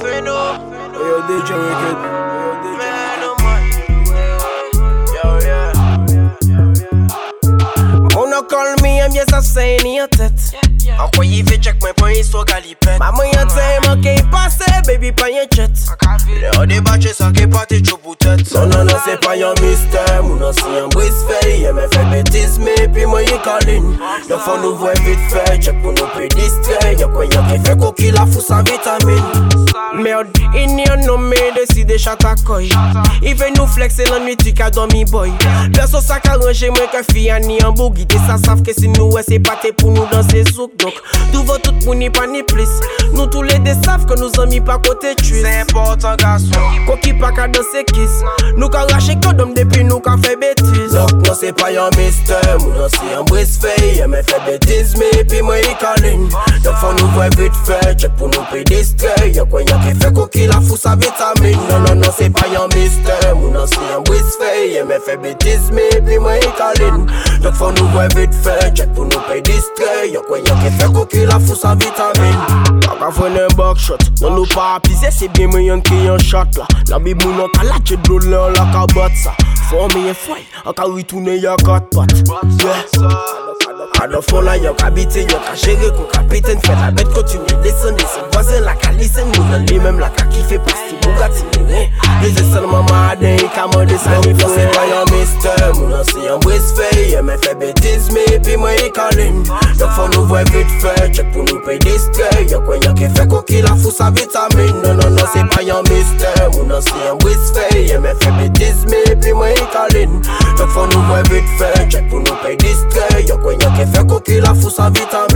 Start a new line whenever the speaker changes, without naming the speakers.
Feno.
Yo, DJ Wicked.
Man, oh, no man. Yo, yeah.
Wanna call me, I'm just a saying in your tête.
Envoyez fait check my point, so galipette.
Maman, y'a t'aime, ok, passe, baby, pas y'a jet.
Le haut des bâches, ça qui est pas tes choupes. Tête.
Non, non, non, c'est pas un mystère. Mon ancien brise fait, il me fait bêtise, mais puis moi, il colline. Le fond nous voit vite fait, check pour nous plus distrait. Y'a quoi, y'a qui fait coquille, la fou sa vitamine? Merde, il n'y a nommé, décide chat à coy. Il veut nous flexer la nuit, tu qu'à dormi boy. Perso, ça qu'a rangé, moi, que fille, a ni en boogie. T'es ça savent que si nous, ouais, c'est pas pour nous danser zouk. Donc, tout va tout pour ni pas ni plus? Nous, tous les deux savent que nous amis pas côté tuer.
C'est important, garçon.
Koki pa ka danse artist Nou ka rache kodom depi nou ka fe betis Lok nou se pa yon mister. Moun an si yon bris fey Ye men fe betis mi pi mwen yi kalin. Dok fon nou vwe vit fe, Chek pou nou pri distre Yon kwen yon ki fe koki la fou sa vitamin Non non non se pa yon mister. Moun an si yon bris fey Ye men fe betis mi pi mwen yi kalin. Dok fon nou vwe vit fe, Chek pou nou pri distre Yon kwen yon ki fe koki la fou sa vitamin vitamine Kaka fwene bakshot Non nou pa apize se bien mwen yon ki yon shot la La bi moun an ka lache drole an la ka bat sa Fon me ye fway An ka witoune yon kat pat Yeah. Ado fon la yon ka bite yon ka jere kon kapiten Fè la bet kontine lesen lesen Voisin la ka lisen Moun an li mem la ka kife pas ti Bugatti ne Leze sel mama aden yi ka pa yon mister. Moun an si yon bris fe Yeme fe betiz me pi mwen yi kalin Fanouvwe vit fè, chèk pou nou pey diskè Yo kwen yo ki fè ko ki la fousa vitamine Nononon non, se pa yon mistè, ou nan se yon wis fè Ye men fè bitizme, pi mwen yon kalin Fanouvwe vit fè, chèk pou nou pey diskè Yo kwen yo ki fè
ko ki la fousa vitamin.